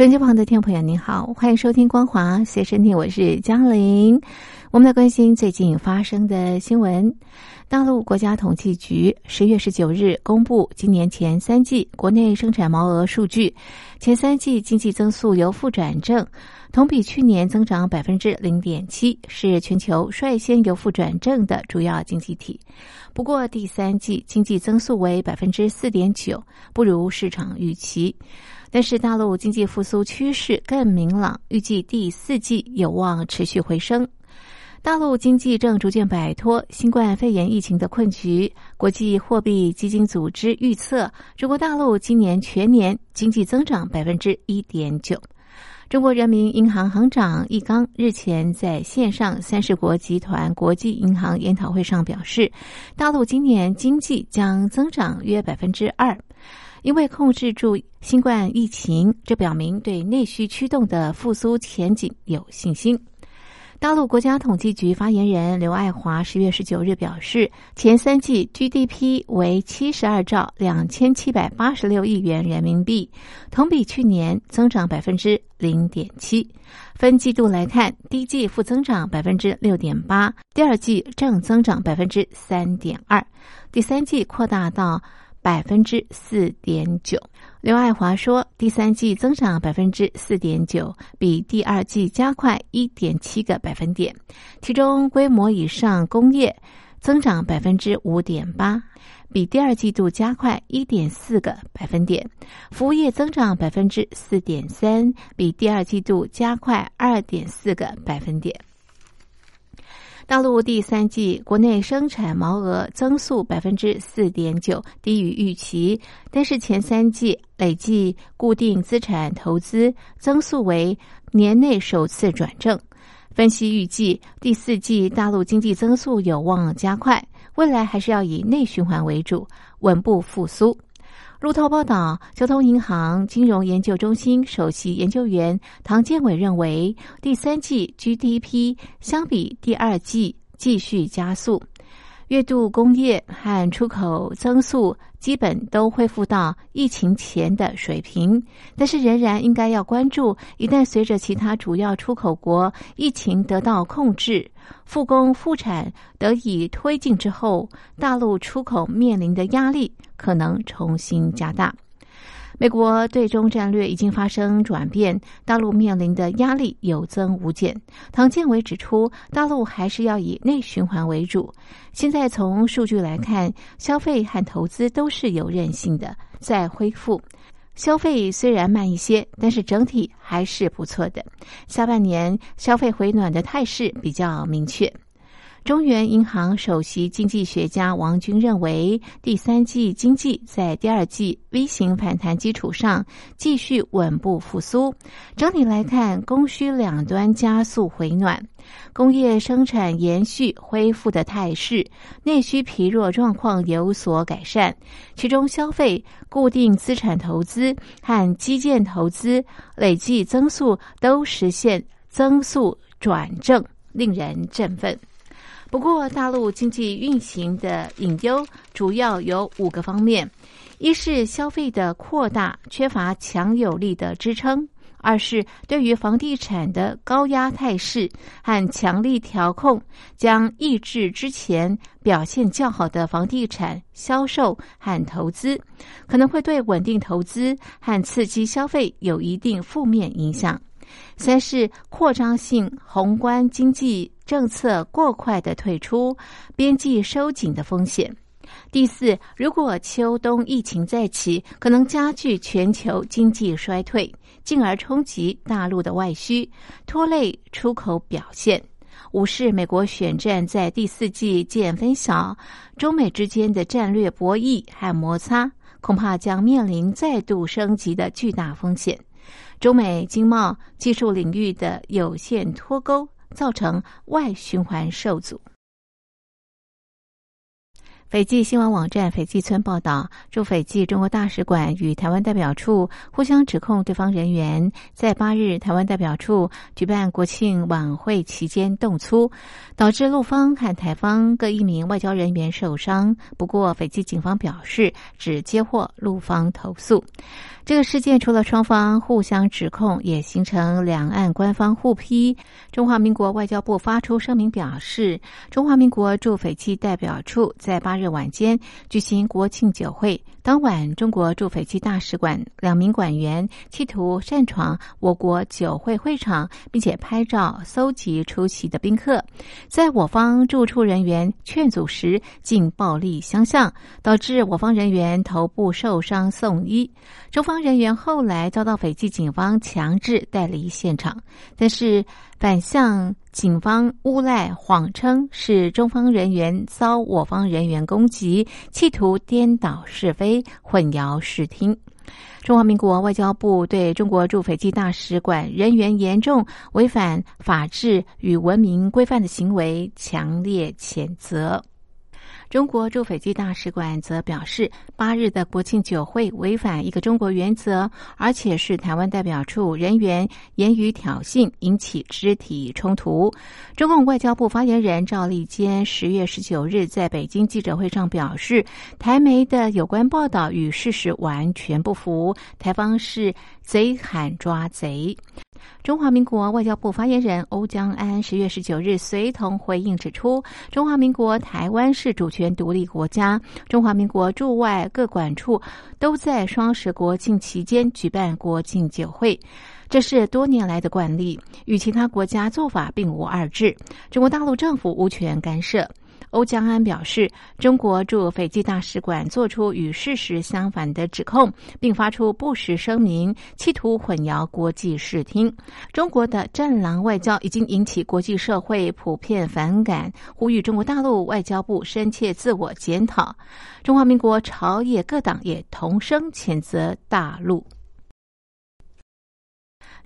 手机旁的听众朋友，您好，欢迎收听《光华随身听》，我是江玲。我们来关心最近发生的新闻。大陆国家统计局十月十九日公布今年前三季国内生产毛额数据，前三季经济增速由负转正，同比去年增长百分之零点七，是全球率先由负转正的主要经济体。不过第三季经济增速为百分之四点九，不如市场预期。但是大陆经济复苏趋势更明朗，预计第四季有望持续回升。大陆经济正逐渐摆脱新冠肺炎疫情的困局。国际货币基金组织预测，中国大陆今年全年经济增长百分之一点九。中国人民银行行长易纲日前在线上三十国集团国际银行研讨会上表示，大陆今年经济将增长约百分之二。因为控制住新冠疫情，这表明对内需驱动的复苏前景有信心。大陆国家统计局发言人刘爱华十月十九日表示，前三季 GDP 为七十二兆两千七百八十六亿元人民币，同比去年增长百分之零点七。分季度来看，第一季负增长百分之六点八，第二季正增长百分之三点二，第三季扩大到。百分之四点九，刘爱华说，第三季增长百分之四点九，比第二季加快一点七个百分点。其中，规模以上工业增长百分之五点八，比第二季度加快一点四个百分点。服务业增长百分之四点三，比第二季度加快二点四个百分点。大陆第三季国内生产毛额增速百分之四点九，低于预期。但是前三季累计固定资产投资增速为年内首次转正。分析预计第四季大陆经济增速有望加快，未来还是要以内循环为主，稳步复苏。路透报道，交通银行金融研究中心首席研究员唐建伟认为，第三季 GDP 相比第二季继续加速。月度工业和出口增速基本都恢复到疫情前的水平，但是仍然应该要关注，一旦随着其他主要出口国疫情得到控制、复工复产得以推进之后，大陆出口面临的压力可能重新加大。美国对中战略已经发生转变，大陆面临的压力有增无减。唐建伟指出，大陆还是要以内循环为主。现在从数据来看，消费和投资都是有韧性的，在恢复。消费虽然慢一些，但是整体还是不错的。下半年消费回暖的态势比较明确。中原银行首席经济学家王军认为，第三季经济在第二季 V 型反弹基础上继续稳步复苏。整体来看，供需两端加速回暖，工业生产延续恢复的态势，内需疲弱状况有所改善。其中，消费、固定资产投资和基建投资累计增速都实现增速转正，令人振奋。不过，大陆经济运行的隐忧主要有五个方面：一是消费的扩大缺乏强有力的支撑；二是对于房地产的高压态势和强力调控，将抑制之前表现较好的房地产销售和投资，可能会对稳定投资和刺激消费有一定负面影响。三是扩张性宏观经济政策过快的退出，边际收紧的风险。第四，如果秋冬疫情再起，可能加剧全球经济衰退，进而冲击大陆的外需，拖累出口表现。五是美国选战在第四季见分晓，中美之间的战略博弈和摩擦，恐怕将面临再度升级的巨大风险。中美经贸技术领域的有限脱钩，造成外循环受阻。斐济新闻网站斐济村报道，驻斐济中国大使馆与台湾代表处互相指控对方人员在八日台湾代表处举办国庆晚会期间动粗，导致陆方和台方各一名外交人员受伤。不过，斐济警方表示只接获陆方投诉。这个事件除了双方互相指控，也形成两岸官方互批。中华民国外交部发出声明表示，中华民国驻斐济代表处在八日晚间举行国庆酒会。当晚，中国驻斐济大使馆两名馆员企图擅闯我国酒会会场，并且拍照搜集出席的宾客，在我方驻处人员劝阻时，竟暴力相向，导致我方人员头部受伤送医。中方人员后来遭到斐济警方强制带离现场，但是反向警方诬赖，谎称是中方人员遭我方人员攻击，企图颠倒是非。混淆视听。中华民国外交部对中国驻斐济大使馆人员严重违反法治与文明规范的行为强烈谴责。中国驻斐济大使馆则表示，八日的国庆酒会违反一个中国原则，而且是台湾代表处人员言语挑衅，引起肢体冲突。中共外交部发言人赵立坚十月十九日在北京记者会上表示，台媒的有关报道与事实完全不符，台方是贼喊抓贼。中华民国外交部发言人欧江安十月十九日随同回应指出，中华民国台湾是主权独立国家，中华民国驻外各管处都在双十国庆期间举办国庆酒会，这是多年来的惯例，与其他国家做法并无二致，中国大陆政府无权干涉。欧江安表示，中国驻斐济大使馆作出与事实相反的指控，并发出不实声明，企图混淆国际视听。中国的“战狼外交”已经引起国际社会普遍反感，呼吁中国大陆外交部深切自我检讨。中华民国朝野各党也同声谴责大陆。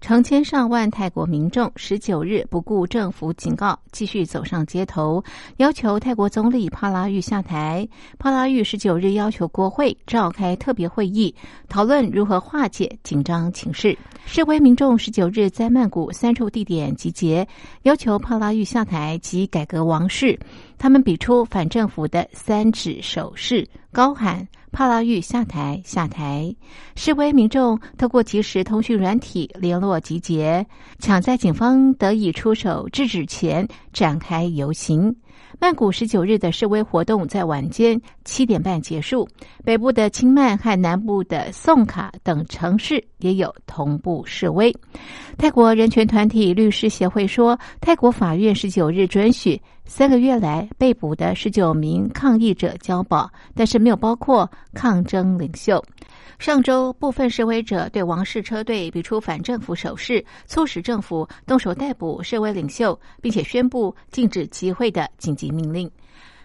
成千上万泰国民众十九日不顾政府警告，继续走上街头，要求泰国总理帕拉育下台。帕拉育十九日要求国会召开特别会议，讨论如何化解紧张情势。示威民众十九日在曼谷三处地点集结，要求帕拉育下台及改革王室。他们比出反政府的三指手势，高喊。帕拉育下台，下台！示威民众透过即时通讯软体联络集结，抢在警方得以出手制止前展开游行。曼谷十九日的示威活动在晚间七点半结束，北部的清曼和南部的宋卡等城市也有同步示威。泰国人权团体律师协会说，泰国法院十九日准许。三个月来被捕的十九名抗议者交保，但是没有包括抗争领袖。上周，部分示威者对王室车队比出反政府手势，促使政府动手逮捕示威领袖，并且宣布禁止集会的紧急命令。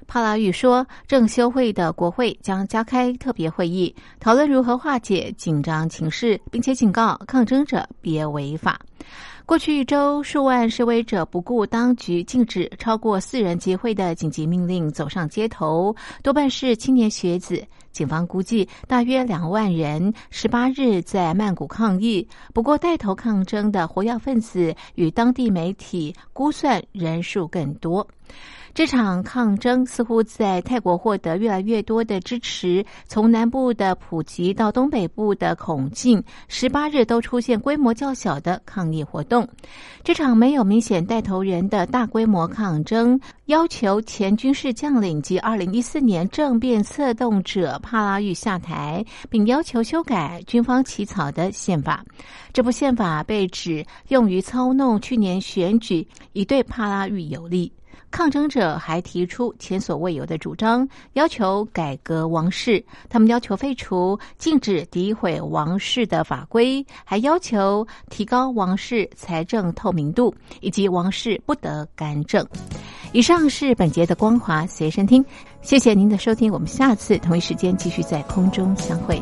帕拉育说，正休会的国会将加开特别会议，讨论如何化解紧张情势，并且警告抗争者别违法。过去一周，数万示威者不顾当局禁止超过四人集会的紧急命令，走上街头，多半是青年学子。警方估计大约两万人十八日在曼谷抗议，不过带头抗争的活跃分子与当地媒体估算人数更多。这场抗争似乎在泰国获得越来越多的支持，从南部的普吉到东北部的孔敬，十八日都出现规模较小的抗议活动。这场没有明显带头人的大规模抗争，要求前军事将领及二零一四年政变策动者帕拉育下台，并要求修改军方起草的宪法。这部宪法被指用于操弄去年选举，以对帕拉育有利。抗争者还提出前所未有的主张，要求改革王室。他们要求废除禁止诋毁王室的法规，还要求提高王室财政透明度，以及王室不得干政。以上是本节的光华随身听，谢谢您的收听，我们下次同一时间继续在空中相会。